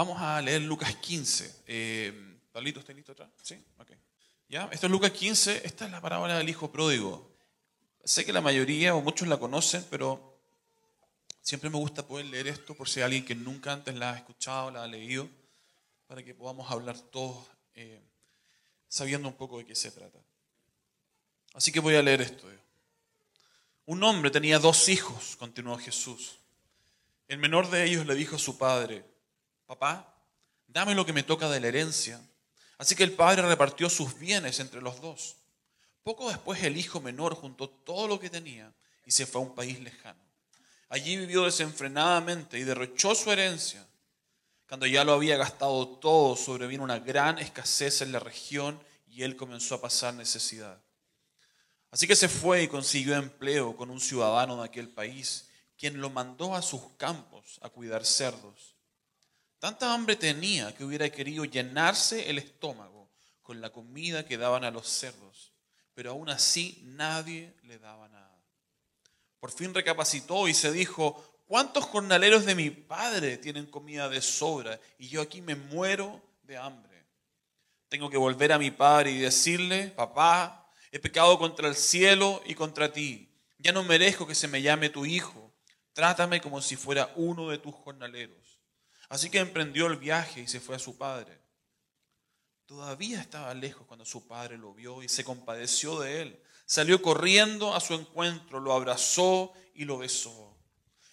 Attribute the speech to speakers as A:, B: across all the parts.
A: Vamos a leer Lucas 15. Eh, ¿Pablito, ¿está listo atrás? Sí, ok. ¿Ya? Esto es Lucas 15, esta es la parábola del hijo pródigo. Sé que la mayoría o muchos la conocen, pero siempre me gusta poder leer esto por si hay alguien que nunca antes la ha escuchado, la ha leído, para que podamos hablar todos eh, sabiendo un poco de qué se trata. Así que voy a leer esto. Un hombre tenía dos hijos, continuó Jesús. El menor de ellos le dijo a su padre, papá, dame lo que me toca de la herencia. Así que el padre repartió sus bienes entre los dos. Poco después el hijo menor juntó todo lo que tenía y se fue a un país lejano. Allí vivió desenfrenadamente y derrochó su herencia. Cuando ya lo había gastado todo, sobrevino una gran escasez en la región y él comenzó a pasar necesidad. Así que se fue y consiguió empleo con un ciudadano de aquel país, quien lo mandó a sus campos a cuidar cerdos. Tanta hambre tenía que hubiera querido llenarse el estómago con la comida que daban a los cerdos, pero aún así nadie le daba nada. Por fin recapacitó y se dijo, ¿cuántos jornaleros de mi padre tienen comida de sobra y yo aquí me muero de hambre? Tengo que volver a mi padre y decirle, papá, he pecado contra el cielo y contra ti. Ya no merezco que se me llame tu hijo. Trátame como si fuera uno de tus jornaleros. Así que emprendió el viaje y se fue a su padre. Todavía estaba lejos cuando su padre lo vio y se compadeció de él. Salió corriendo a su encuentro, lo abrazó y lo besó.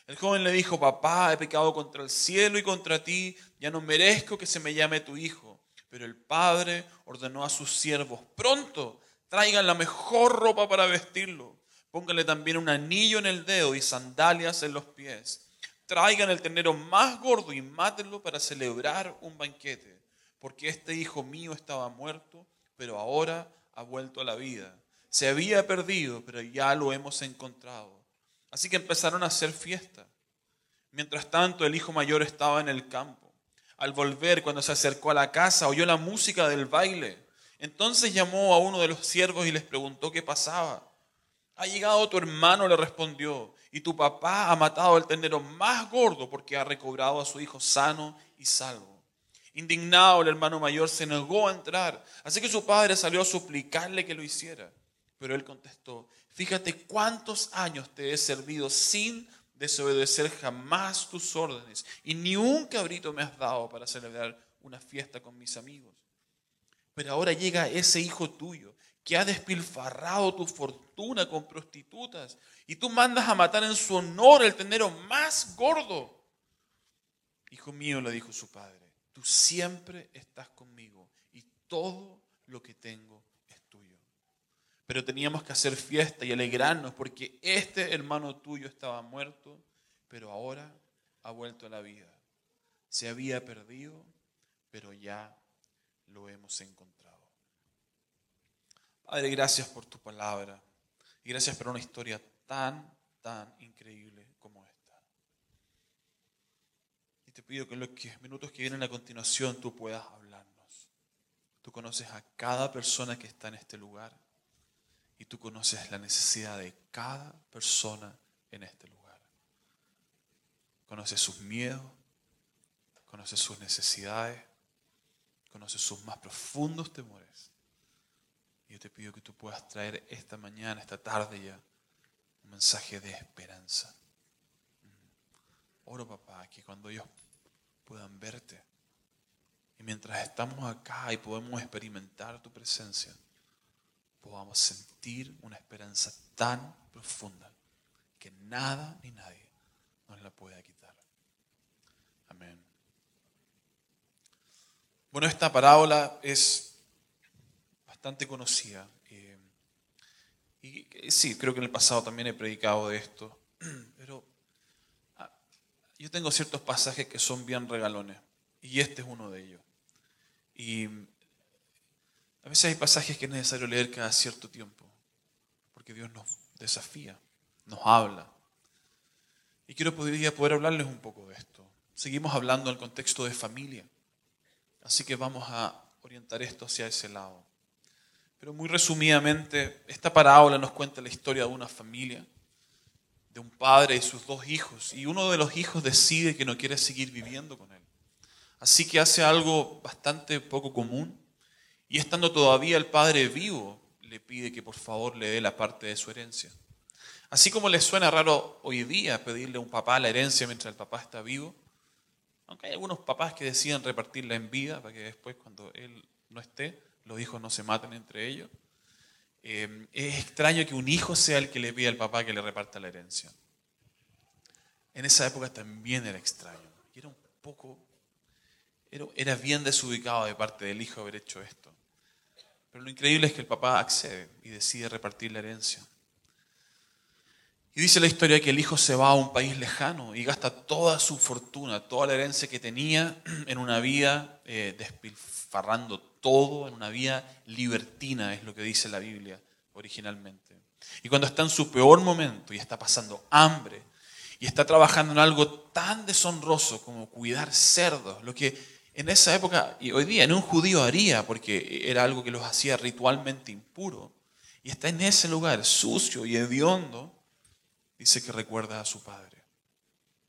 A: El joven le dijo, papá, he pecado contra el cielo y contra ti, ya no merezco que se me llame tu hijo. Pero el padre ordenó a sus siervos, pronto, traigan la mejor ropa para vestirlo. Pónganle también un anillo en el dedo y sandalias en los pies traigan el ternero más gordo y mátenlo para celebrar un banquete, porque este hijo mío estaba muerto, pero ahora ha vuelto a la vida. Se había perdido, pero ya lo hemos encontrado. Así que empezaron a hacer fiesta. Mientras tanto, el hijo mayor estaba en el campo. Al volver, cuando se acercó a la casa, oyó la música del baile. Entonces llamó a uno de los siervos y les preguntó qué pasaba. Ha llegado tu hermano, le respondió, y tu papá ha matado al ternero más gordo porque ha recobrado a su hijo sano y salvo. Indignado, el hermano mayor se negó a entrar, así que su padre salió a suplicarle que lo hiciera. Pero él contestó, fíjate cuántos años te he servido sin desobedecer jamás tus órdenes, y ni un cabrito me has dado para celebrar una fiesta con mis amigos. Pero ahora llega ese hijo tuyo que ha despilfarrado tu fortuna con prostitutas, y tú mandas a matar en su honor el ternero más gordo. Hijo mío, le dijo su padre, tú siempre estás conmigo y todo lo que tengo es tuyo. Pero teníamos que hacer fiesta y alegrarnos porque este hermano tuyo estaba muerto, pero ahora ha vuelto a la vida. Se había perdido, pero ya lo hemos encontrado. Padre, gracias por tu palabra y gracias por una historia tan, tan increíble como esta. Y te pido que en los minutos que vienen a continuación tú puedas hablarnos. Tú conoces a cada persona que está en este lugar y tú conoces la necesidad de cada persona en este lugar. Conoces sus miedos, conoces sus necesidades, conoces sus más profundos temores. Yo te pido que tú puedas traer esta mañana, esta tarde ya, un mensaje de esperanza. Oro, papá, que cuando ellos puedan verte, y mientras estamos acá y podemos experimentar tu presencia, podamos sentir una esperanza tan profunda que nada ni nadie nos la pueda quitar. Amén. Bueno, esta parábola es bastante conocida. Eh, y sí, creo que en el pasado también he predicado de esto, pero ah, yo tengo ciertos pasajes que son bien regalones, y este es uno de ellos. Y a veces hay pasajes que es necesario leer cada cierto tiempo, porque Dios nos desafía, nos habla. Y quiero poder, poder hablarles un poco de esto. Seguimos hablando en el contexto de familia, así que vamos a orientar esto hacia ese lado. Pero muy resumidamente, esta parábola nos cuenta la historia de una familia, de un padre y sus dos hijos, y uno de los hijos decide que no quiere seguir viviendo con él. Así que hace algo bastante poco común y estando todavía el padre vivo, le pide que por favor le dé la parte de su herencia. Así como le suena raro hoy día pedirle a un papá la herencia mientras el papá está vivo, aunque hay algunos papás que deciden repartirla en vida para que después cuando él no esté, los hijos no se maten entre ellos. Eh, es extraño que un hijo sea el que le pida al papá que le reparta la herencia. En esa época también era extraño. Y era un poco, era, era bien desubicado de parte del hijo haber hecho esto. Pero lo increíble es que el papá accede y decide repartir la herencia. Y dice la historia que el hijo se va a un país lejano y gasta toda su fortuna, toda la herencia que tenía en una vida eh, despilfarrando todo, en una vida libertina, es lo que dice la Biblia originalmente. Y cuando está en su peor momento y está pasando hambre y está trabajando en algo tan deshonroso como cuidar cerdos, lo que en esa época y hoy día en un judío haría, porque era algo que los hacía ritualmente impuro, y está en ese lugar sucio y hediondo, dice que recuerda a su padre.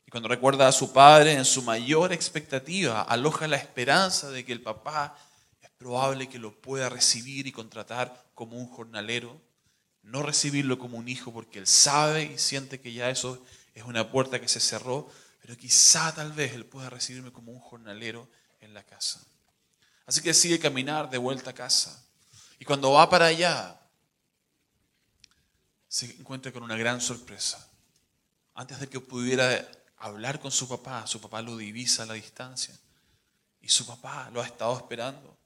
A: Y cuando recuerda a su padre, en su mayor expectativa, aloja la esperanza de que el papá es probable que lo pueda recibir y contratar como un jornalero, no recibirlo como un hijo porque él sabe y siente que ya eso es una puerta que se cerró, pero quizá tal vez él pueda recibirme como un jornalero en la casa. Así que decide caminar de vuelta a casa. Y cuando va para allá, se encuentra con una gran sorpresa. Antes de que pudiera hablar con su papá, su papá lo divisa a la distancia. Y su papá lo ha estado esperando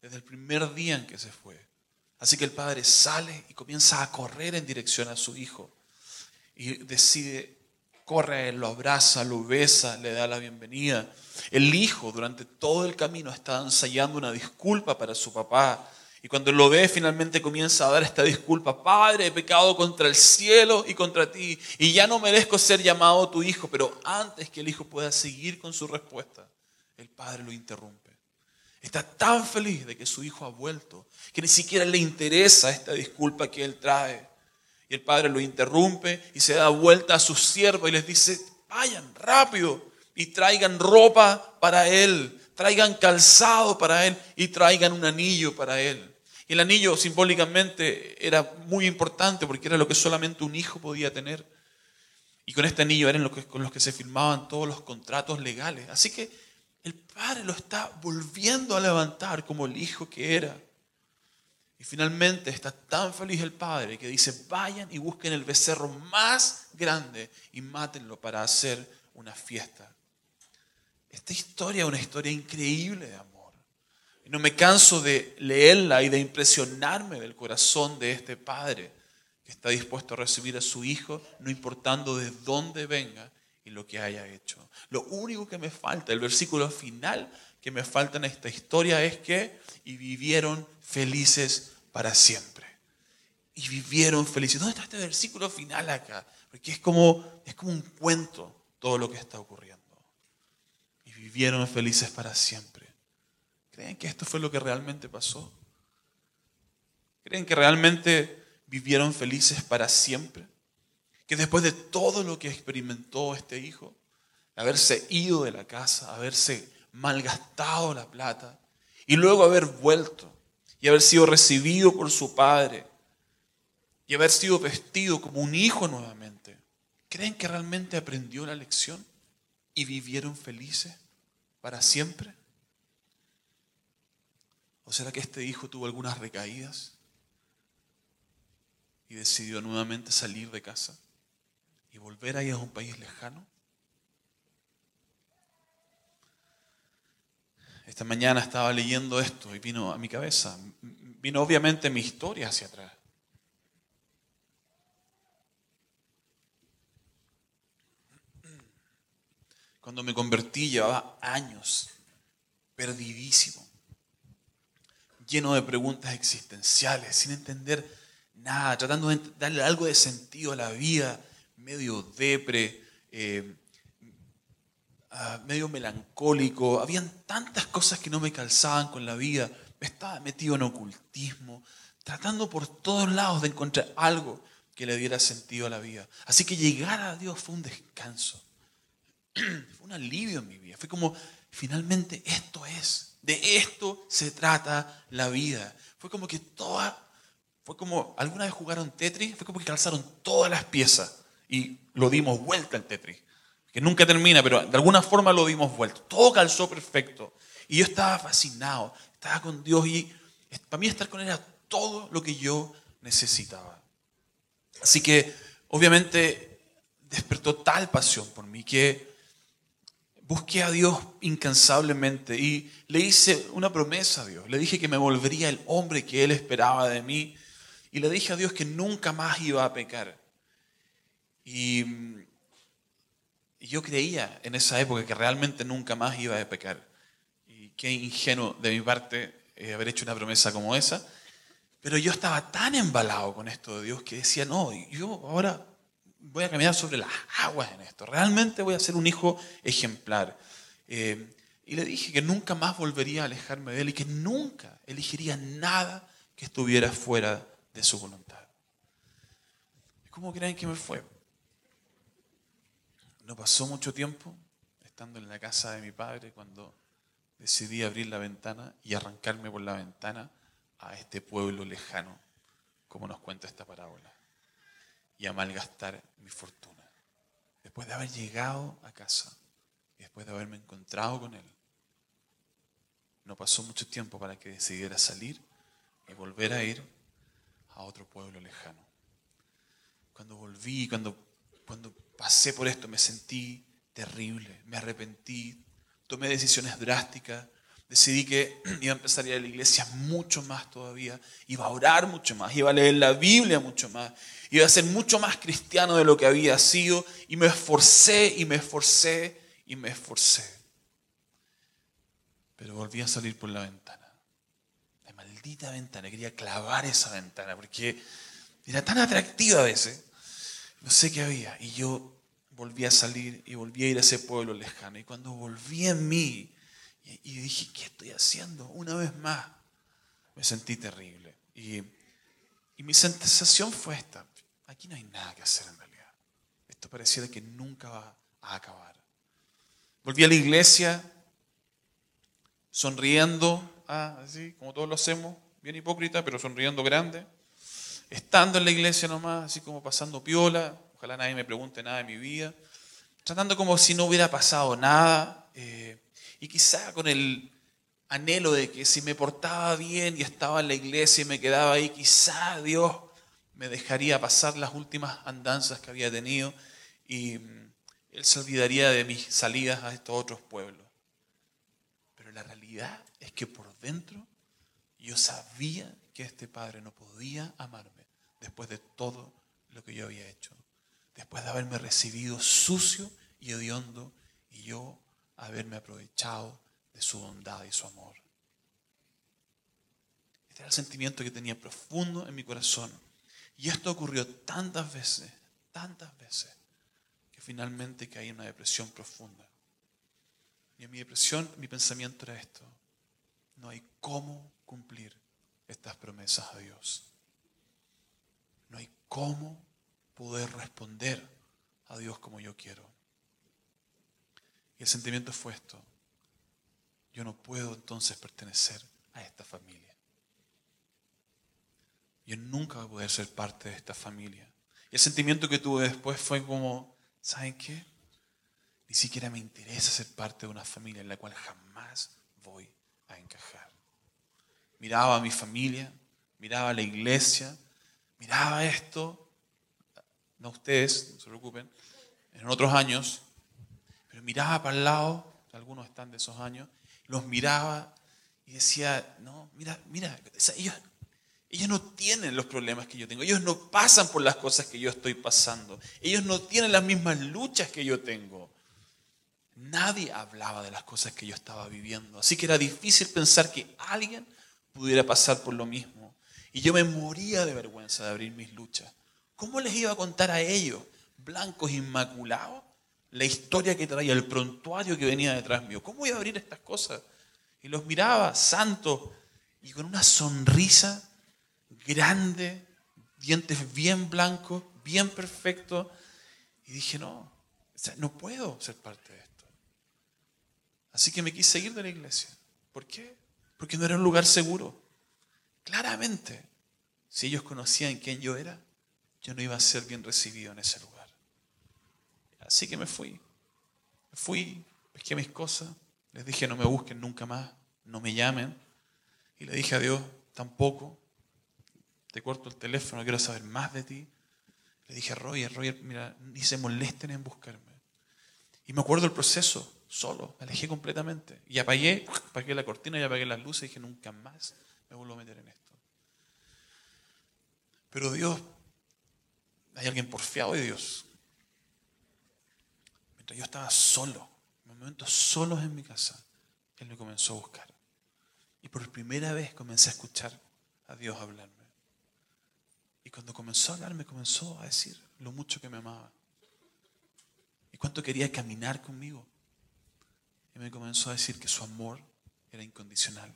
A: desde el primer día en que se fue. Así que el padre sale y comienza a correr en dirección a su hijo. Y decide, corre, lo abraza, lo besa, le da la bienvenida. El hijo durante todo el camino está ensayando una disculpa para su papá y cuando lo ve, finalmente comienza a dar esta disculpa. Padre, he pecado contra el cielo y contra ti. Y ya no merezco ser llamado tu hijo. Pero antes que el hijo pueda seguir con su respuesta, el padre lo interrumpe. Está tan feliz de que su hijo ha vuelto que ni siquiera le interesa esta disculpa que él trae. Y el padre lo interrumpe y se da vuelta a sus siervos y les dice, vayan rápido y traigan ropa para él, traigan calzado para él y traigan un anillo para él. El anillo simbólicamente era muy importante porque era lo que solamente un hijo podía tener. Y con este anillo eran los que, con los que se firmaban todos los contratos legales. Así que el padre lo está volviendo a levantar como el hijo que era. Y finalmente está tan feliz el padre que dice, vayan y busquen el becerro más grande y mátenlo para hacer una fiesta. Esta historia es una historia increíble de amor. No me canso de leerla y de impresionarme del corazón de este padre que está dispuesto a recibir a su hijo, no importando de dónde venga y lo que haya hecho. Lo único que me falta, el versículo final que me falta en esta historia es que y vivieron felices para siempre. Y vivieron felices. ¿Dónde está este versículo final acá? Porque es como, es como un cuento todo lo que está ocurriendo. Y vivieron felices para siempre. ¿Creen que esto fue lo que realmente pasó? ¿Creen que realmente vivieron felices para siempre? Que después de todo lo que experimentó este hijo, haberse ido de la casa, haberse malgastado la plata y luego haber vuelto y haber sido recibido por su padre y haber sido vestido como un hijo nuevamente, ¿creen que realmente aprendió la lección y vivieron felices para siempre? ¿O será que este hijo tuvo algunas recaídas y decidió nuevamente salir de casa y volver ahí a un país lejano? Esta mañana estaba leyendo esto y vino a mi cabeza, vino obviamente mi historia hacia atrás. Cuando me convertí llevaba años perdidísimo lleno de preguntas existenciales, sin entender nada, tratando de darle algo de sentido a la vida, medio depre, eh, ah, medio melancólico. Habían tantas cosas que no me calzaban con la vida. Estaba metido en ocultismo, tratando por todos lados de encontrar algo que le diera sentido a la vida. Así que llegar a Dios fue un descanso, fue un alivio en mi vida. Fue como finalmente esto es, de esto se trata la vida. Fue como que toda, fue como, alguna vez jugaron Tetris, fue como que calzaron todas las piezas y lo dimos vuelta al Tetris. Que nunca termina, pero de alguna forma lo dimos vuelta. Todo calzó perfecto. Y yo estaba fascinado, estaba con Dios y para mí estar con Él era todo lo que yo necesitaba. Así que, obviamente, despertó tal pasión por mí que busqué a Dios incansablemente y le hice una promesa a Dios. Le dije que me volvería el hombre que Él esperaba de mí y le dije a Dios que nunca más iba a pecar. Y, yo creía en esa época que realmente nunca más iba a pecar. Y qué ingenuo de mi parte eh, haber hecho una promesa como esa. Pero yo estaba tan embalado con esto de Dios que decía, no, yo ahora voy a caminar sobre las aguas en esto. Realmente voy a ser un hijo ejemplar. Eh, y le dije que nunca más volvería a alejarme de él y que nunca elegiría nada que estuviera fuera de su voluntad. ¿Cómo creen que me fue? No pasó mucho tiempo estando en la casa de mi padre cuando decidí abrir la ventana y arrancarme por la ventana a este pueblo lejano, como nos cuenta esta parábola, y a malgastar mi fortuna. Después de haber llegado a casa y después de haberme encontrado con él, no pasó mucho tiempo para que decidiera salir y volver a ir a otro pueblo lejano. Cuando volví, cuando, cuando pasé por esto, me sentí terrible, me arrepentí, tomé decisiones drásticas, decidí que iba a empezar a ir a la iglesia mucho más todavía, iba a orar mucho más, iba a leer la Biblia mucho más, iba a ser mucho más cristiano de lo que había sido y me esforcé y me esforcé y me esforcé. Pero volví a salir por la ventana. La maldita ventana, quería clavar esa ventana porque era tan atractiva a veces. No sé qué había. Y yo volví a salir y volví a ir a ese pueblo lejano. Y cuando volví en mí y, dije, ¿qué estoy haciendo? Una vez más, me sentí terrible. Y, y mi sensación fue esta, aquí no hay nada que hacer en realidad. Esto pareciera que nunca va a acabar. Volví a la iglesia sonriendo, ah, así como todos lo hacemos, bien hipócrita, pero sonriendo grande. Estando en la iglesia nomás, así como pasando piola, ojalá nadie me pregunte nada de mi vida, tratando como si no hubiera pasado nada, eh, y quizá con el anhelo de que si me portaba bien y estaba en la iglesia y me quedaba ahí, quizá Dios me dejaría pasar las últimas andanzas que había tenido y mm, Él se olvidaría de mis salidas a estos otros pueblos. Pero la realidad es que por dentro yo sabía que este Padre no podía amarme después de todo lo que yo había hecho después de haberme recibido sucio y hediondo y yo haberme aprovechado de su bondad y su amor. Este era el sentimiento que tenía profundo en mi corazón. Y esto ocurrió tantas veces, tantas veces, que finalmente caí en una depresión profunda. Y en mi depresión, mi pensamiento era esto. No hay cómo cumplir estas promesas a Dios. No hay cómo poder responder a Dios como yo quiero. El sentimiento fue esto. Yo no puedo entonces pertenecer a esta familia. Yo nunca voy a poder ser parte de esta familia. Y el sentimiento que tuve después fue como, ¿saben qué? Ni siquiera me interesa ser parte de una familia en la cual jamás voy a encajar. Miraba a mi familia, miraba a la iglesia, miraba esto no ustedes, no se preocupen, en otros años, pero miraba para el lado, algunos están de esos años, los miraba y decía, no, mira, mira, ellos, ellos no tienen los problemas que yo tengo, ellos no pasan por las cosas que yo estoy pasando, ellos no tienen las mismas luchas que yo tengo. Nadie hablaba de las cosas que yo estaba viviendo, así que era difícil pensar que alguien pudiera pasar por lo mismo. Y yo me moría de vergüenza de abrir mis luchas. ¿Cómo les iba a contar a ellos, blancos inmaculados, la historia que traía, el prontuario que venía detrás mío? ¿Cómo iba a abrir estas cosas? Y los miraba, santos, y con una sonrisa grande, dientes bien blancos, bien perfectos. Y dije, no, no puedo ser parte de esto. Así que me quise ir de la iglesia. ¿Por qué? Porque no era un lugar seguro. Claramente, si ellos conocían quién yo era, yo no iba a ser bien recibido en ese lugar. Así que me fui. Me fui, pesqué mis cosas, les dije no me busquen nunca más, no me llamen. Y le dije a Dios, tampoco, te corto el teléfono, quiero saber más de ti. Le dije a Roger, Roger, mira, ni se molesten en buscarme. Y me acuerdo el proceso, solo, me alejé completamente. Y apagué, apagué la cortina y apagué las luces y dije, nunca más me vuelvo a meter en esto. Pero Dios, hay alguien porfiado de Dios. Yo estaba solo, en momentos solos en mi casa, Él me comenzó a buscar. Y por primera vez comencé a escuchar a Dios hablarme. Y cuando comenzó a hablarme, comenzó a decir lo mucho que me amaba. Y cuánto quería caminar conmigo. Y me comenzó a decir que su amor era incondicional.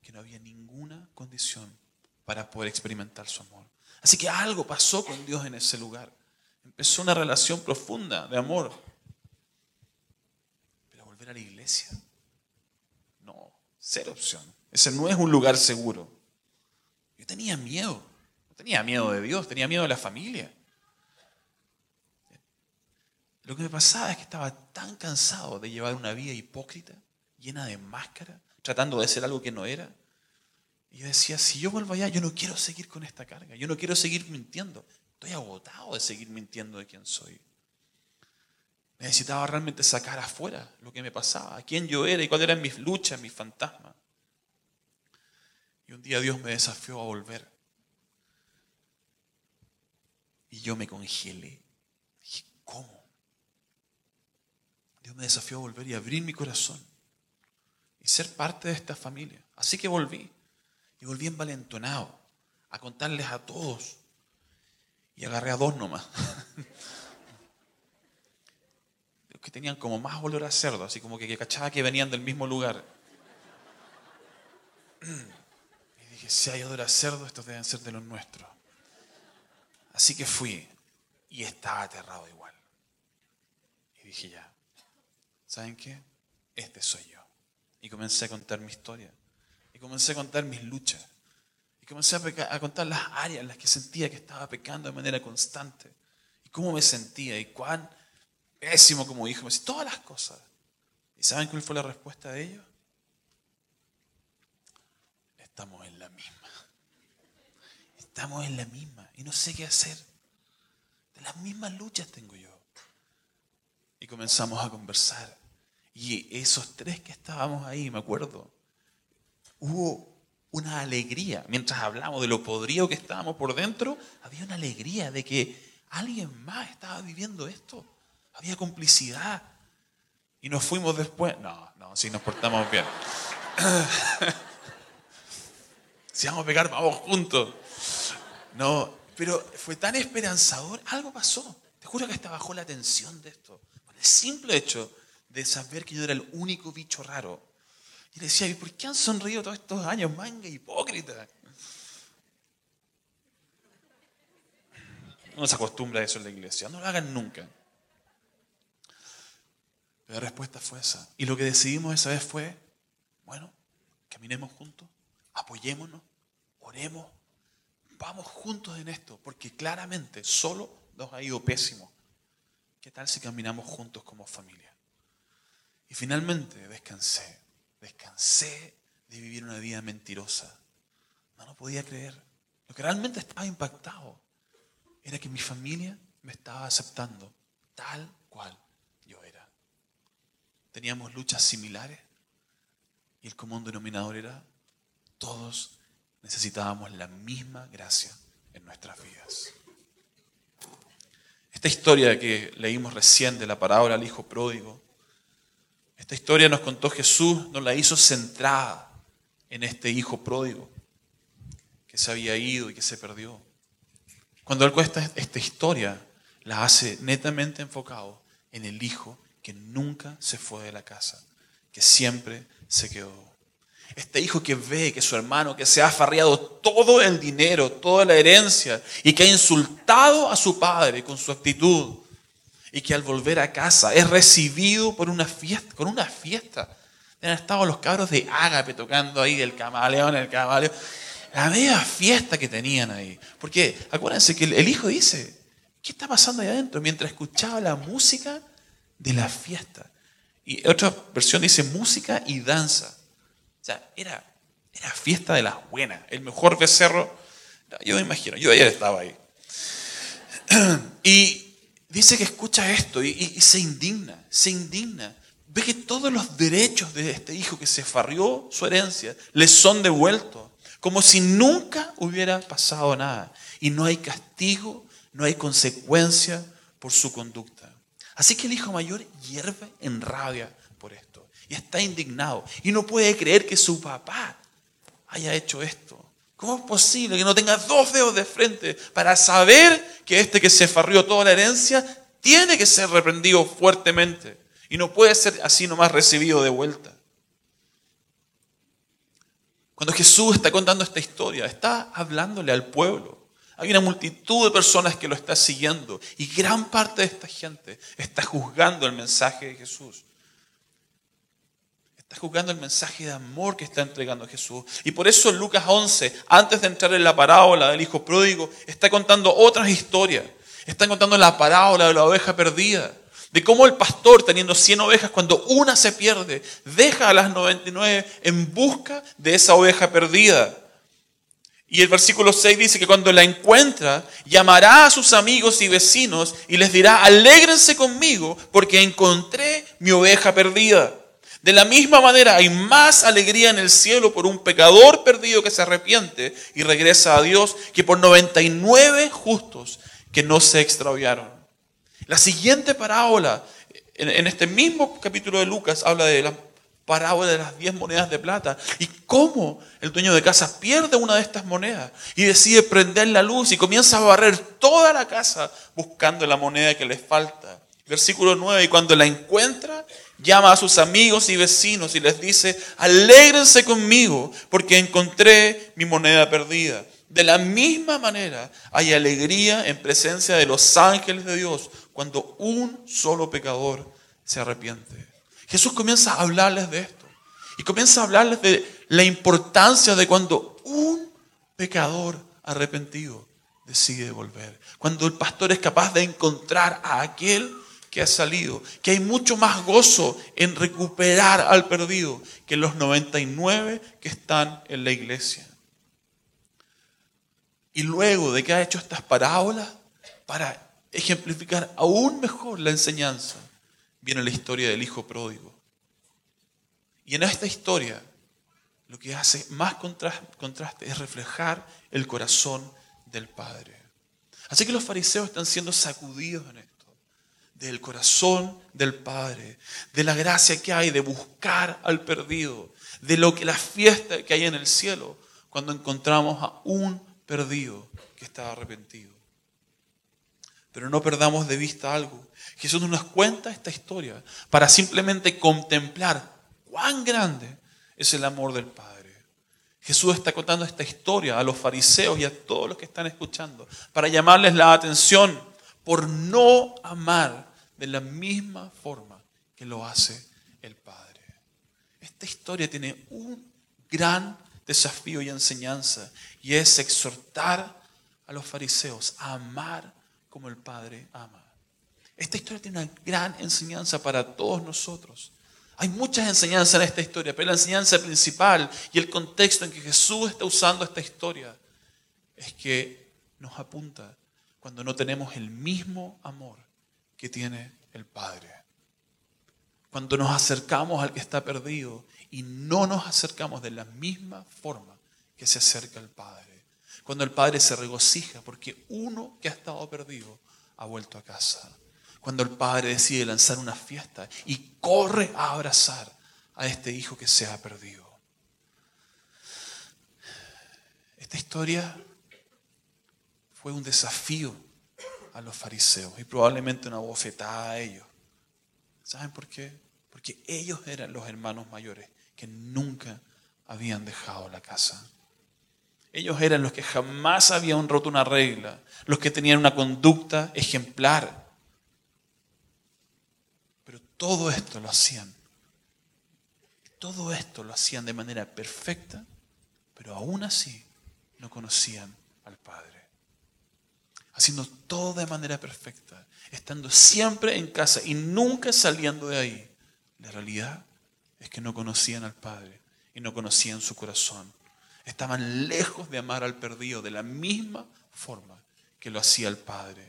A: Que no había ninguna condición para poder experimentar su amor. Así que algo pasó con Dios en ese lugar. Empezó una relación profunda de amor. Pero volver a la iglesia, no, cero opción. Ese no es un lugar seguro. Yo tenía miedo. No tenía miedo de Dios, tenía miedo de la familia. Lo que me pasaba es que estaba tan cansado de llevar una vida hipócrita, llena de máscara, tratando de ser algo que no era. Y yo decía, si yo vuelvo allá, yo no quiero seguir con esta carga, yo no quiero seguir mintiendo. Estoy agotado de seguir mintiendo de quién soy. Necesitaba realmente sacar afuera lo que me pasaba, quién yo era y cuáles eran mis luchas, mis fantasmas. Y un día Dios me desafió a volver. Y yo me congelé. Dije, ¿cómo? Dios me desafió a volver y abrir mi corazón y ser parte de esta familia. Así que volví. Y volví envalentonado a contarles a todos. Y agarré a dos nomás. Los que tenían como más olor a cerdo, así como que, que cachaba que venían del mismo lugar. Y dije, si hay olor a cerdo, estos deben ser de los nuestros. Así que fui y estaba aterrado igual. Y dije, ya, ¿saben qué? Este soy yo. Y comencé a contar mi historia. Y comencé a contar mis luchas. Y comencé a, contar las áreas en las que sentía que estaba pecando de manera constante. Y cómo me sentía y cuán pésimo como hijo. Me decía todas las cosas. ¿Y saben cuál fue la respuesta de ellos? Estamos en la misma. Estamos en la misma. Y no sé qué hacer. De las mismas luchas tengo yo. Y comenzamos a conversar. Y esos tres que estábamos ahí, me acuerdo, hubo una alegría. Mientras hablamos de lo podrido que estábamos por dentro, había una alegría de que alguien más estaba viviendo esto. Había complicidad. Y nos fuimos después. No, no, si nos portamos bien. si vamos a pegar, vamos juntos. No, pero fue tan esperanzador. Algo pasó. Te juro que hasta bajó la tensión de esto. Por el simple hecho de saber que yo era el único bicho raro y le decía, ¿y por qué han sonreído todos estos años, manga hipócrita? No se acostumbra a eso en la iglesia, no lo hagan nunca. Pero la respuesta fue esa. Y lo que decidimos esa vez fue, bueno, caminemos juntos, apoyémonos, oremos, vamos juntos en esto, porque claramente solo nos ha ido pésimo. ¿Qué tal si caminamos juntos como familia? Y finalmente descansé descansé de vivir una vida mentirosa. No podía creer. Lo que realmente estaba impactado era que mi familia me estaba aceptando tal cual yo era. Teníamos luchas similares y el común denominador era todos necesitábamos la misma gracia en nuestras vidas. Esta historia que leímos recién de la parábola del hijo pródigo esta historia nos contó Jesús, nos la hizo centrada en este hijo pródigo que se había ido y que se perdió. Cuando Él cuesta esta historia, la hace netamente enfocado en el hijo que nunca se fue de la casa, que siempre se quedó. Este hijo que ve que su hermano, que se ha farreado todo el dinero, toda la herencia y que ha insultado a su padre con su actitud, y que al volver a casa es recibido por una fiesta, con una fiesta. Han estado los cabros de Ágape tocando ahí el camaleón, el camaleón. La media fiesta que tenían ahí. Porque acuérdense que el hijo dice, ¿qué está pasando ahí adentro? Mientras escuchaba la música de la fiesta. Y otra versión dice música y danza. O sea, era, era fiesta de las buenas. El mejor becerro. Yo me imagino, yo ayer estaba ahí. Y dice que escucha esto y, se indigna, se indigna. Ve que todos los derechos de este hijo que se farrió su herencia le son devueltos, como si nunca hubiera pasado nada. Y no hay castigo, no hay consecuencia por su conducta. Así que el hijo mayor hierve en rabia por esto y está indignado y no puede creer que su papá haya hecho esto. ¿Cómo es posible que no tenga dos dedos de frente para saber que este que se farrió toda la herencia tiene que ser reprendido fuertemente y no puede ser así nomás recibido de vuelta? Cuando Jesús está contando esta historia, está hablándole al pueblo. Hay una multitud de personas que lo está siguiendo y gran parte de esta gente está juzgando el mensaje de Jesús está juzgando el mensaje de amor que está entregando Jesús. Y por eso Lucas 11, antes de entrar en la parábola del hijo pródigo, está contando otras historias. Está contando la parábola de la oveja perdida. De cómo el pastor, teniendo 100 ovejas, cuando una se pierde, deja a las 99 en busca de esa oveja perdida. Y el versículo 6 dice que cuando la encuentra, llamará a sus amigos y vecinos y les dirá, alégrense conmigo porque encontré mi oveja perdida. De la misma manera hay más alegría en el cielo por un pecador perdido que se arrepiente y regresa a Dios que por 99 justos que no se extraviaron. La siguiente parábola, en este mismo capítulo de Lucas, habla de la parábola de las 10 monedas de plata y cómo el dueño de casa pierde una de estas monedas y decide prender la luz y comienza a barrer toda la casa buscando la moneda que le falta. Versículo 9, y cuando la encuentra, llama a sus amigos y vecinos y les dice, alégrense conmigo porque encontré mi moneda perdida. De la misma manera hay alegría en presencia de los ángeles de Dios cuando un solo pecador se arrepiente. Jesús comienza a hablarles de esto y comienza a hablarles de la importancia de cuando un pecador arrepentido decide volver. Cuando el pastor es capaz de encontrar a aquel que ha salido, que hay mucho más gozo en recuperar al perdido que los 99 que están en la iglesia. Y luego de que ha hecho estas parábolas, para ejemplificar aún mejor la enseñanza, viene la historia del hijo pródigo. Y en esta historia, lo que hace más contraste es reflejar el corazón del Padre. Así que los fariseos están siendo sacudidos en esto del corazón del Padre, de la gracia que hay de buscar al perdido, de lo que la fiesta que hay en el cielo cuando encontramos a un perdido que está arrepentido. Pero no perdamos de vista algo. Jesús nos cuenta esta historia para simplemente contemplar cuán grande es el amor del Padre. Jesús está contando esta historia a los fariseos y a todos los que están escuchando para llamarles la atención por no amar de la misma forma que lo hace el Padre. Esta historia tiene un gran desafío y enseñanza y es exhortar a los fariseos a amar como el Padre ama. Esta historia tiene una gran enseñanza para todos nosotros. Hay muchas enseñanzas en esta historia, pero la enseñanza principal y el contexto en que Jesús está usando esta historia es que nos apunta cuando no tenemos el mismo amor que tiene el Padre. Cuando nos acercamos al que está perdido y no nos acercamos de la misma forma que se acerca el Padre. Cuando el Padre se regocija porque uno que ha estado perdido ha vuelto a casa. Cuando el Padre decide lanzar una fiesta y corre a abrazar a este hijo que se ha perdido. Esta historia fue un desafío a los fariseos y probablemente una bofetada a ellos. ¿Saben por qué? Porque ellos eran los hermanos mayores que nunca habían dejado la casa. Ellos eran los que jamás habían roto una regla, los que tenían una conducta ejemplar. todo esto lo hacían. Todo esto lo hacían de manera perfecta, pero aún así no conocían al Padre. Haciendo todo de manera perfecta, estando siempre en casa y nunca saliendo de ahí. La realidad es que no conocían al Padre y no conocían su corazón. Estaban lejos de amar al perdido de la misma forma que lo hacía el Padre.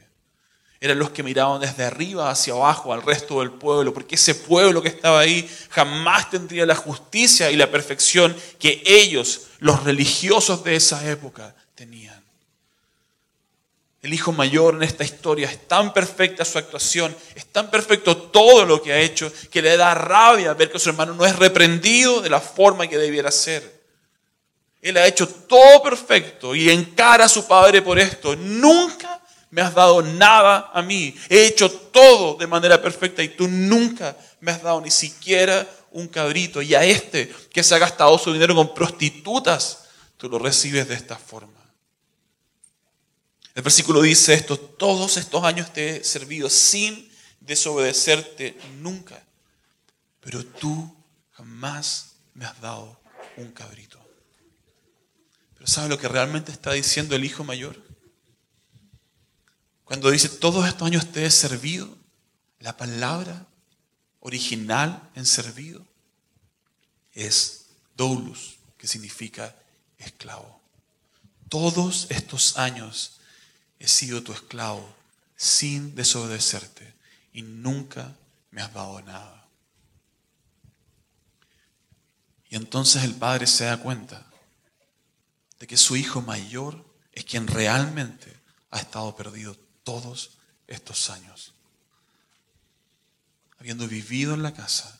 A: Eran los que miraban desde arriba hacia abajo al resto del pueblo, porque ese pueblo que estaba ahí jamás tendría la justicia y la perfección que ellos, los religiosos de esa época, tenían. El hijo mayor en esta historia es tan perfecta su actuación, es tan perfecto todo lo que ha hecho, que le da rabia ver que su hermano no es reprendido de la forma que debiera ser. Él ha hecho todo perfecto y encara a su padre por esto. Nunca me has dado nada a mí. He hecho todo de manera perfecta y tú nunca me has dado ni siquiera un cabrito. Y a este que se ha gastado su dinero con prostitutas, tú lo recibes de esta forma. El versículo dice esto, todos estos años te he servido sin desobedecerte nunca, pero tú jamás me has dado un cabrito. Pero ¿sabe lo que realmente está diciendo el hijo mayor? Cuando dice, todos estos años te he servido, la palabra original en servido es doulos, que significa esclavo. Todos estos años he sido tu esclavo sin desobedecerte y nunca me has dado nada. Y entonces el padre se da cuenta de que su hijo mayor es quien realmente ha estado perdido todos estos años. Habiendo vivido en la casa,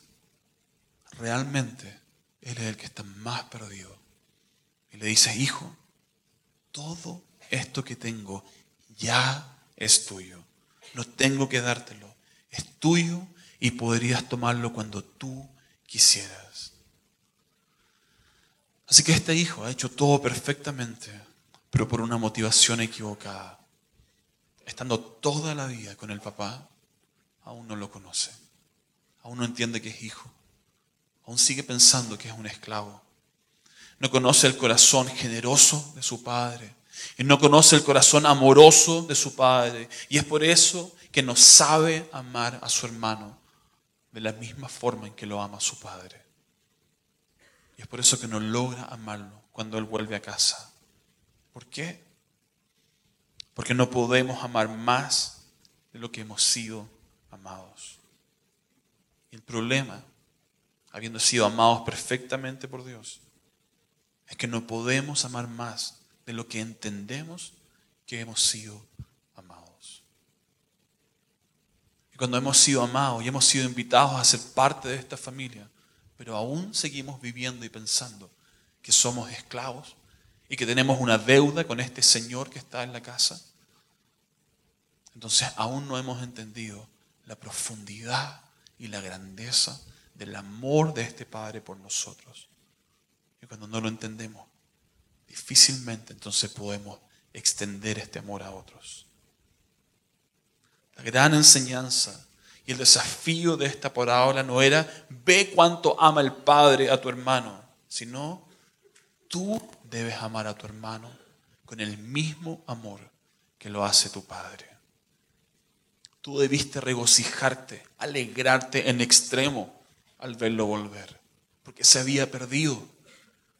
A: realmente él es el que está más perdido. Y le dice, hijo, todo esto que tengo ya es tuyo. No tengo que dártelo. Es tuyo y podrías tomarlo cuando tú quisieras. Así que este hijo ha hecho todo perfectamente, pero por una motivación equivocada. Estando toda la vida con el papá, aún no lo conoce. Aún no entiende que es hijo. Aún sigue pensando que es un esclavo. No conoce el corazón generoso de su padre y no conoce el corazón amoroso de su Padre. Y es por eso que no sabe amar a su hermano de la misma forma en que lo ama su Padre. Y es por eso que no logra amarlo cuando Él vuelve a casa. ¿Por qué? Porque no podemos amar más de lo que hemos sido amados. El problema, habiendo sido amados perfectamente por Dios, es que no podemos amar más de lo que entendemos que hemos sido amados. Y cuando hemos sido amados y hemos sido invitados a ser parte de esta familia, pero aún seguimos viviendo y pensando que somos esclavos y que tenemos una deuda con este Señor que está en la casa, entonces aún no hemos entendido la profundidad y la grandeza del amor de este Padre por nosotros. Y cuando no lo entendemos, difícilmente entonces podemos extender este amor a otros. La gran enseñanza y el desafío de esta parábola no era ve cuánto ama el Padre a tu hermano, sino tú debes amar a tu hermano con el mismo amor que lo hace tu Padre. Tú debiste regocijarte, alegrarte en extremo al verlo volver, porque se había perdido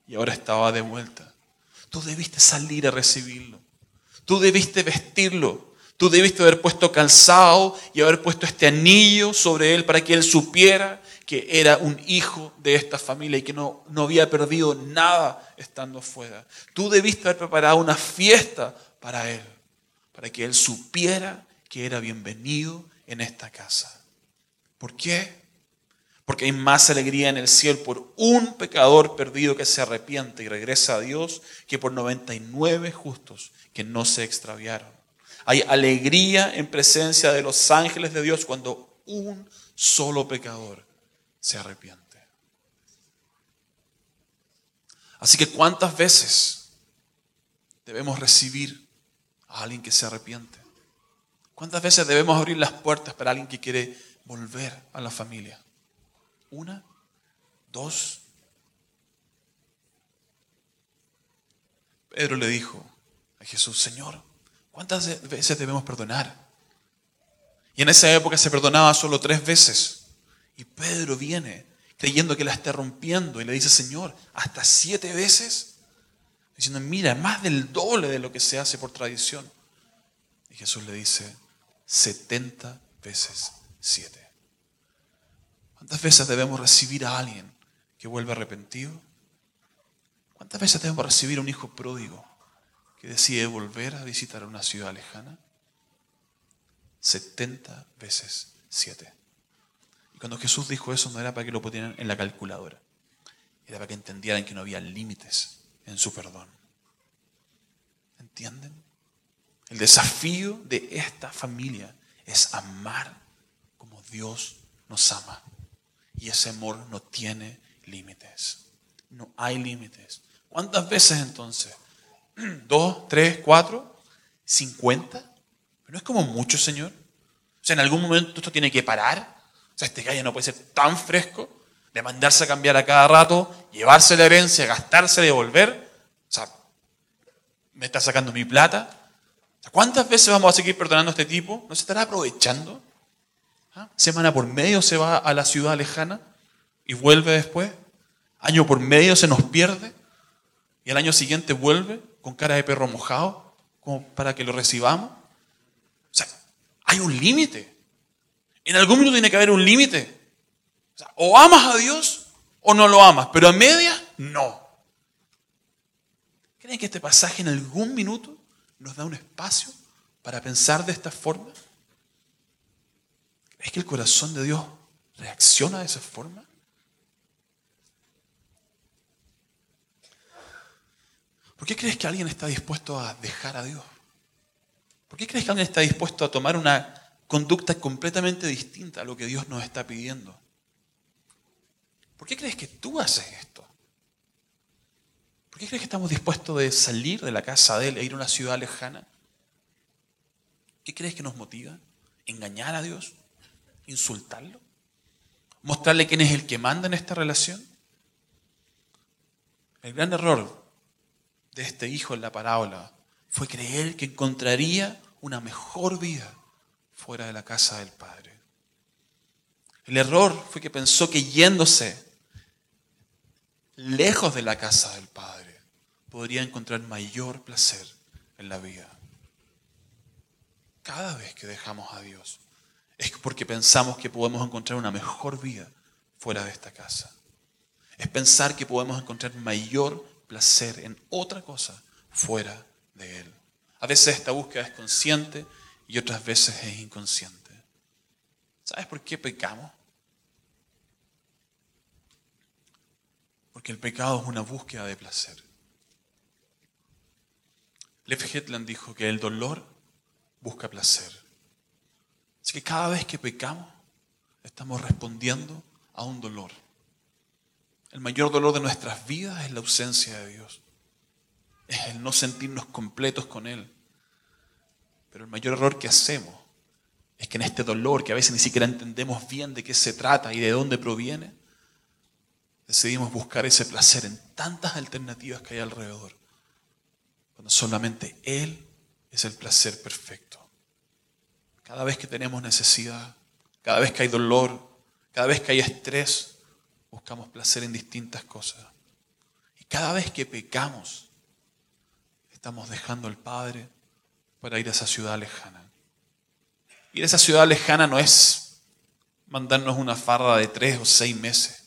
A: y ahora estaba de vuelta. Tú debiste salir a recibirlo. Tú debiste vestirlo. Tú debiste haber puesto calzado y haber puesto este anillo sobre él para que él supiera que era un hijo de esta familia y que no, no había perdido nada estando fuera. Tú debiste haber preparado una fiesta para él, para que él supiera que era bienvenido en esta casa. ¿Por qué? Porque hay más alegría en el cielo por un pecador perdido que se arrepiente y regresa a Dios que por 99 justos que no se extraviaron. Hay alegría en presencia de los ángeles de Dios cuando un solo pecador se arrepiente. Así que ¿cuántas veces debemos recibir a alguien que se arrepiente? ¿Cuántas veces debemos abrir las puertas para alguien que quiere volver a la familia. Una, dos. Pedro le dijo a Jesús, Señor, ¿cuántas veces debemos perdonar? Y en esa época se perdonaba solo tres veces. Y Pedro viene creyendo que la está rompiendo y le dice, Señor, hasta siete veces. Diciendo, mira, más del doble de lo que se hace por tradición. Y Jesús le dice, 70 veces siete. ¿Cuántas veces debemos recibir a alguien que vuelve arrepentido? ¿Cuántas veces debemos recibir a un hijo pródigo que decide volver a visitar una ciudad lejana? 70 veces 7. Y cuando Jesús dijo eso no era para que lo pusieran en la calculadora, era para que entendieran que no había límites en su perdón. ¿Entienden? El desafío de esta familia es amar como Dios nos ama. Y ese amor no tiene límites. No hay límites. ¿Cuántas veces entonces? ¿Dos, tres, cuatro, cincuenta? No es como mucho, Señor. O sea, en algún momento esto tiene que parar. O sea, este gallo no puede ser tan fresco de mandarse a cambiar a cada rato, llevarse la herencia, gastarse, devolver. O sea, me está sacando mi plata. ¿Cuántas veces vamos a seguir perdonando a este tipo? ¿No se estará aprovechando? Semana por medio se va a la ciudad lejana y vuelve después. Año por medio se nos pierde y al año siguiente vuelve con cara de perro mojado como para que lo recibamos. O sea, hay un límite. En algún minuto tiene que haber un límite. O, amas a Dios o no lo amas, pero a media no. ¿Creen que este pasaje en algún minuto nos da un espacio para pensar de esta forma? ¿Es que el corazón de Dios reacciona de esa forma? ¿Por qué crees que alguien está dispuesto a dejar a Dios? ¿Por qué crees que alguien está dispuesto a tomar una conducta completamente distinta a lo que Dios nos está pidiendo? ¿Por qué crees que tú haces esto? ¿Por qué crees que estamos dispuestos de salir de la casa de Él e ir a una ciudad lejana? ¿Qué crees que nos motiva? ¿Engañar a Dios? ¿Insultarlo? ¿Mostrarle quién es el que manda en esta relación? El gran error de este hijo en la parábola fue creer que encontraría una mejor vida fuera de la casa del Padre. El error fue que pensó que yéndose lejos de la casa del Padre podría encontrar mayor placer en la vida. Cada vez que dejamos a Dios es porque pensamos que podemos encontrar una mejor vida fuera de esta casa. Es pensar que podemos encontrar mayor placer en otra cosa fuera de Él. A veces esta búsqueda es consciente y otras veces es inconsciente. ¿Sabes por qué pecamos? Porque el pecado es una búsqueda de placer. Lev Hetland dijo que el dolor busca placer. Así que cada vez que pecamos, estamos respondiendo a un dolor. El mayor dolor de nuestras vidas es la ausencia de Dios. Es el no sentirnos completos con Él. Pero el mayor error que hacemos es que en este dolor, que a veces ni siquiera entendemos bien de qué se trata y de dónde proviene, decidimos buscar ese placer en tantas alternativas que hay alrededor, cuando solamente Él es el placer perfecto. Cada vez que tenemos necesidad, cada vez que hay dolor, cada vez que hay estrés, buscamos placer en distintas cosas. Y cada vez que pecamos, estamos dejando al Padre para ir a esa ciudad lejana. Ir a esa ciudad lejana no es mandarnos una farda de tres o seis meses.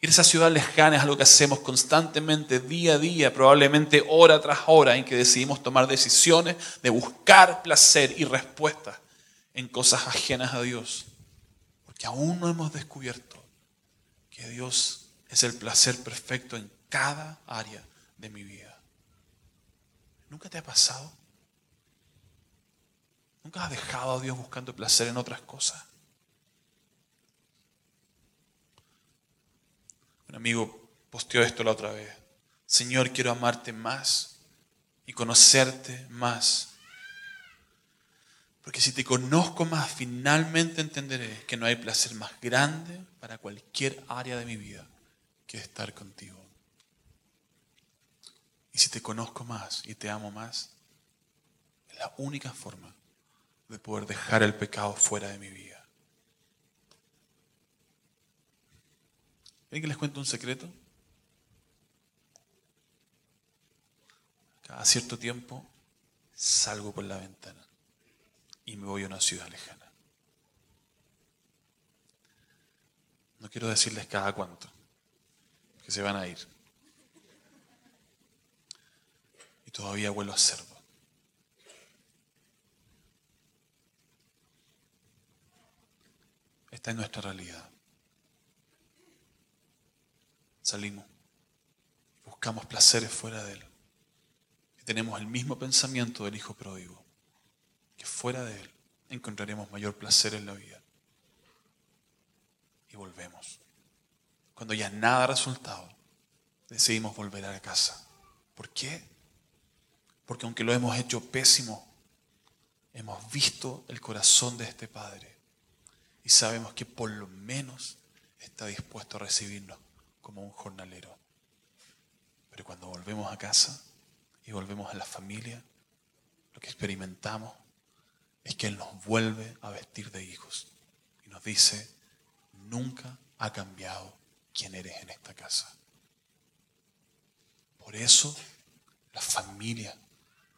A: Ir a esa ciudad lejana es algo que hacemos constantemente, día a día, probablemente hora tras hora, en que decidimos tomar decisiones de buscar placer y respuestas en cosas ajenas a Dios. Porque aún no hemos descubierto que Dios es el placer perfecto en cada área de mi vida. ¿Nunca te ha pasado? ¿Nunca has dejado a Dios buscando placer en otras cosas? Amigo posteó esto la otra vez. Señor, quiero amarte más y conocerte más Porque si te conozco más, finalmente entenderé que no hay placer más grande para cualquier área de mi vida que estar contigo. Y si te conozco más y te amo más, es la única forma de poder dejar el pecado fuera de mi vida. ¿Quieren que les cuento un secreto? Cada cierto tiempo salgo por la ventana y me voy a una ciudad lejana. No quiero decirles cada cuánto, que se van a ir. Y todavía vuelo a cerdo. Esta es nuestra realidad. Salimos, buscamos placeres fuera de Él. Y tenemos el mismo pensamiento del Hijo pródigo, que fuera de Él encontraremos mayor placer en la vida. Y volvemos. Cuando ya nada ha resultado, decidimos volver a la casa. ¿Por qué? Porque aunque lo hemos hecho pésimo, hemos visto el corazón de este Padre y sabemos que por lo menos está dispuesto a recibirnos como un jornalero. Pero cuando volvemos a casa y volvemos a la familia, lo que experimentamos es que Él nos vuelve a vestir de hijos y nos dice, nunca ha cambiado quién eres en esta casa. Por eso la familia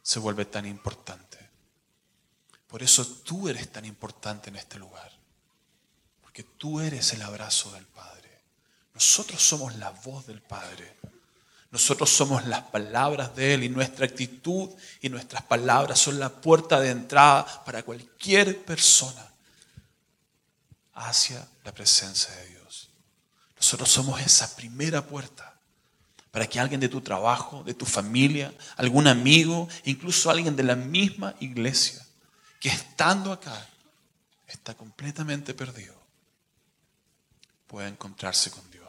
A: se vuelve tan importante. Por eso tú eres tan importante en este lugar. Porque tú eres el abrazo del Padre. Nosotros somos la voz del Padre. Nosotros somos las palabras de Él y nuestra actitud y nuestras palabras son la puerta de entrada para cualquier persona hacia la presencia de Dios. Nosotros somos esa primera puerta para que alguien de tu trabajo, de tu familia, algún amigo, incluso alguien de la misma iglesia, que estando acá está completamente perdido, pueda encontrarse con Dios.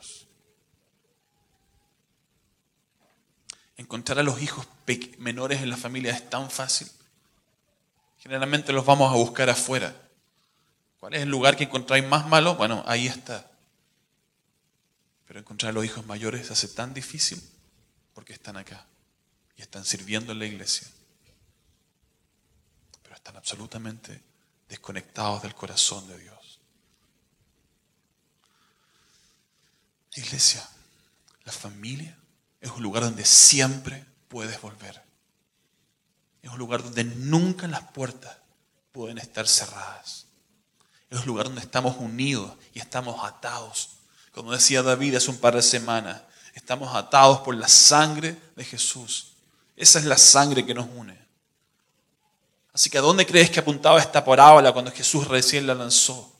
A: Encontrar a los hijos menores en la familia es tan fácil. Generalmente los vamos a buscar afuera. ¿Cuál es el lugar que encontráis más malo? Bueno, ahí está. Pero encontrar a los hijos mayores se hace tan difícil porque están acá y están sirviendo en la iglesia. Pero están absolutamente desconectados del corazón de Dios. Iglesia, la familia es un lugar donde siempre puedes volver. Es un lugar donde nunca las puertas pueden estar cerradas. Es un lugar donde estamos unidos y estamos atados. Como decía David hace un par de semanas, estamos atados por la sangre de Jesús. Esa es la sangre que nos une. Así que ¿a dónde crees que apuntaba esta parábola cuando Jesús recién la lanzó?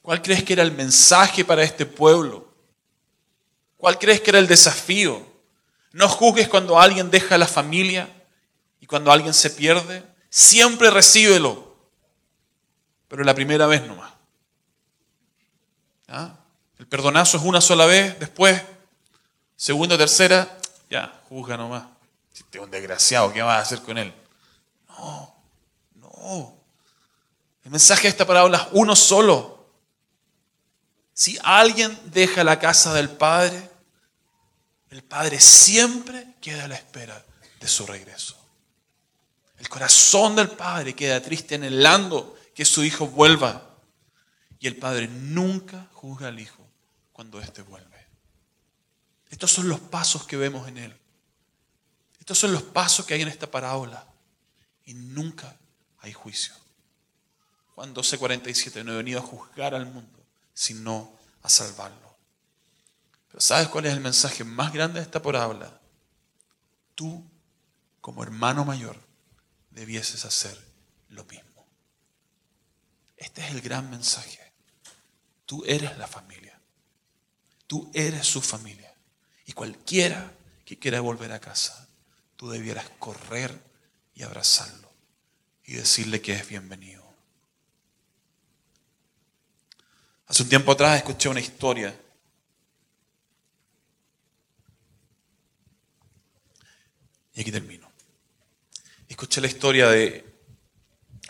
A: ¿Cuál crees que era el mensaje para este pueblo? ¿Cuál crees que era el desafío? No juzgues cuando alguien deja la familia y cuando alguien se pierde. Siempre recíbelo. Pero la primera vez nomás. ¿Ah? El perdonazo es una sola vez, después, segunda, tercera, ya, juzga nomás. Si te es un desgraciado, ¿qué vas a hacer con él? No, no. El mensaje de esta parábola es uno solo. Si alguien deja la casa del Padre, el Padre siempre queda a la espera de su regreso. El corazón del Padre queda triste anhelando que su Hijo vuelva. Y el Padre nunca juzga al Hijo cuando éste vuelve. Estos son los pasos que vemos en Él. Estos son los pasos que hay en esta parábola. Y nunca hay juicio. Juan 12:47 no he venido a juzgar al mundo, sino a salvarlo. Pero ¿sabes cuál es el mensaje más grande de esta parábola? Tú, como hermano mayor, debieses hacer lo mismo. Este es el gran mensaje. Tú eres la familia. Tú eres su familia. Y cualquiera que quiera volver a casa, tú debieras correr y abrazarlo y decirle que es bienvenido. Hace un tiempo atrás escuché una historia. Y aquí termino. Escuché la historia de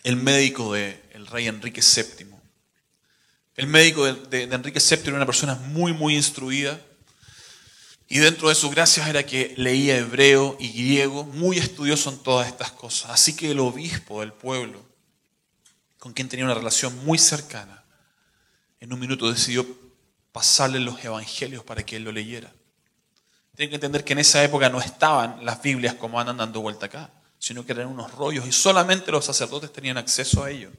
A: el médico del rey Enrique VII. El médico de, de Enrique VII era una persona muy, muy instruida. Y dentro de sus gracias era que leía hebreo y griego, muy estudioso en todas estas cosas. Así que el obispo del pueblo, con quien tenía una relación muy cercana, en un minuto decidió pasarle los evangelios para que él lo leyera. Tienen que entender que en esa época no estaban las Biblias como andan dando vuelta acá, sino que eran unos rollos y solamente los sacerdotes tenían acceso a ellos.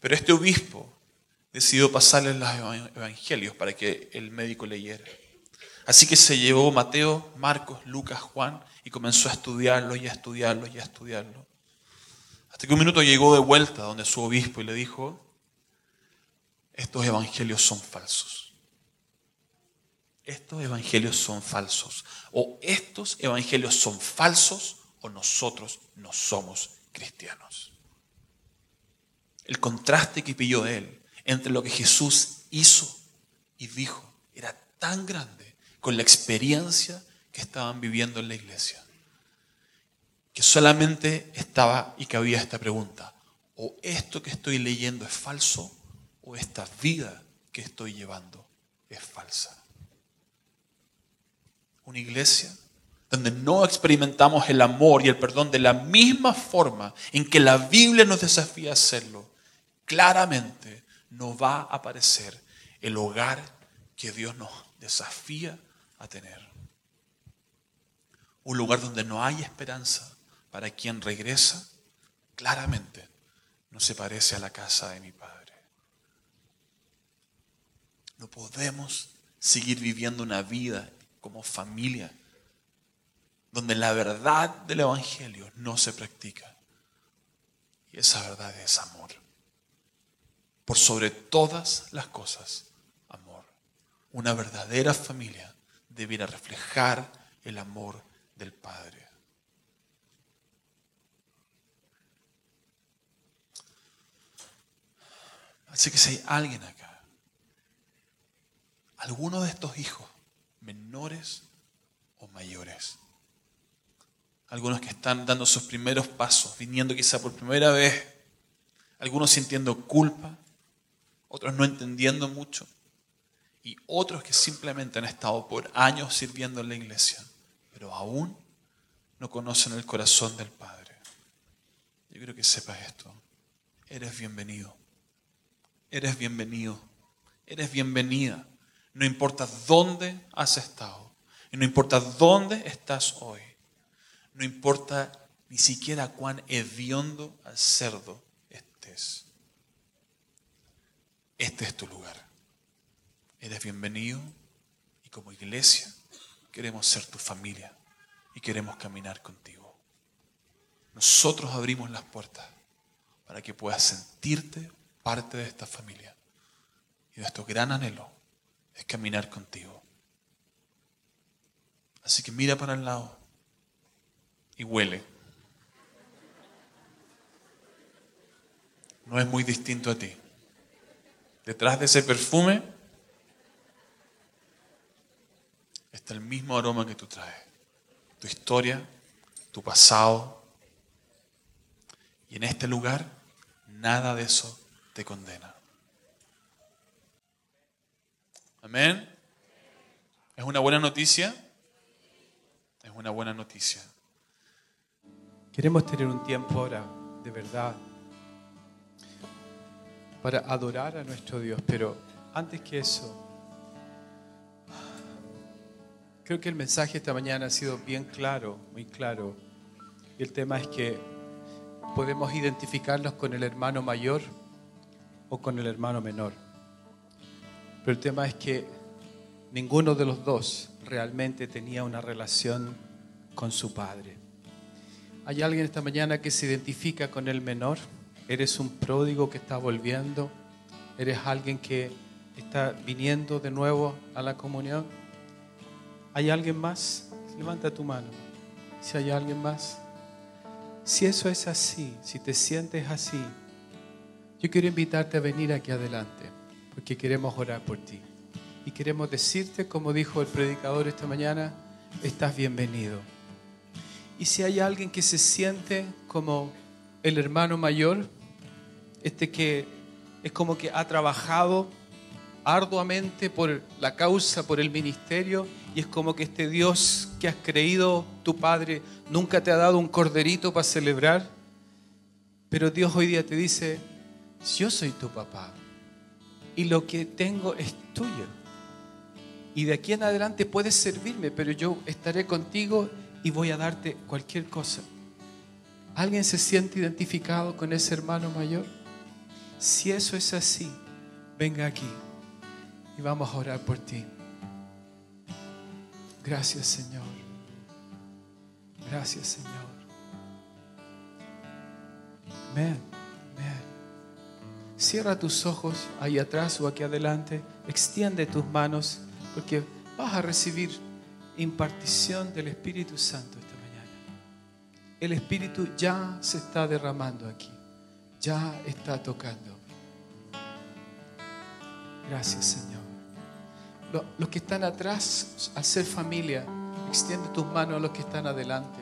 A: Pero este obispo decidió pasarle los evangelios para que el médico leyera. Así que se llevó Mateo, Marcos, Lucas, Juan y comenzó a estudiarlos y a estudiarlos y a estudiarlos. Hasta que un minuto llegó de vuelta donde su obispo y le dijo, estos evangelios son falsos. Estos evangelios son falsos. O estos evangelios son falsos o nosotros no somos cristianos. El contraste que pilló él entre lo que Jesús hizo y dijo era tan grande con la experiencia que estaban viviendo en la iglesia, que solamente estaba y cabía esta pregunta, o esto que estoy leyendo es falso o esta vida que estoy llevando es falsa. Una iglesia donde no experimentamos el amor y el perdón de la misma forma en que la Biblia nos desafía a hacerlo, claramente no va a aparecer el hogar que Dios nos desafía a tener. Un lugar donde no hay esperanza para quien regresa, claramente no se parece a la casa de mi Padre. No podemos seguir viviendo una vida como familia donde la verdad del Evangelio no se practica. Y esa verdad es amor. Por sobre todas las cosas, amor. Una verdadera familia debiera reflejar el amor del Padre. Así que si hay alguien acá alguno de estos hijos, menores o mayores. Algunos que están dando sus primeros pasos, viniendo quizá por primera vez, algunos sintiendo culpa, otros no entendiendo mucho, y otros que simplemente han estado por años sirviendo en la iglesia, pero aún no conocen el corazón del Padre. Yo quiero que sepas esto. Eres bienvenido. Eres bienvenido. Eres bienvenida no importa dónde has estado. Y no importa dónde estás hoy. No importa ni siquiera cuán hediondo al cerdo estés. Este es tu lugar. Eres bienvenido y como iglesia queremos ser tu familia y queremos caminar contigo. Nosotros abrimos las puertas para que puedas sentirte parte de esta familia y de este gran anhelo es caminar contigo. Así que mira para el lado y huele. No es muy distinto a ti. Detrás de ese perfume está el mismo aroma que tú traes. Tu historia, tu pasado. Y en este lugar nada de eso te condena. Amén. ¿Es una buena noticia? Es una buena noticia.
B: Queremos tener un tiempo ahora, de verdad, para adorar a nuestro Dios, pero antes que eso, creo que el mensaje esta mañana ha sido bien claro, muy claro. Y el tema es que podemos identificarnos con el hermano mayor o con el hermano menor. Pero el tema es que ninguno de los dos realmente tenía una relación con su padre. ¿Hay alguien esta mañana que se identifica con el menor? ¿Eres un pródigo que está volviendo? ¿Eres alguien que está viniendo de nuevo a la comunión? ¿Hay alguien más? Levanta tu mano. Si hay alguien más. Si eso es así, si te sientes así, yo quiero invitarte a venir aquí adelante porque queremos orar por ti. Y queremos decirte, como dijo el predicador esta mañana, estás bienvenido. Y si hay alguien que se siente como el hermano mayor, este que es como que ha trabajado arduamente por la causa, por el ministerio, y es como que este Dios que has creído, tu Padre, nunca te ha dado un corderito para celebrar, pero Dios hoy día te dice, yo soy tu papá, y lo que tengo es tuyo. Y de aquí en adelante puedes servirme, pero yo estaré contigo y voy a darte cualquier cosa. ¿Alguien se siente identificado con ese hermano mayor? Si eso es así, venga aquí y vamos a orar por ti. Gracias Señor. Gracias Señor. Amén. Cierra tus ojos ahí atrás o aquí adelante. Extiende tus manos porque vas a recibir impartición del Espíritu Santo esta mañana. El Espíritu ya se está derramando aquí. Ya está tocando. Gracias Señor. Los que están atrás, al ser familia, extiende tus manos a los que están adelante,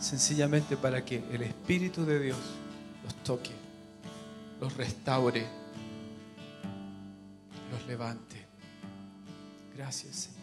B: sencillamente para que el Espíritu de Dios los toque, los restaure, los levante. Gracias, Señor.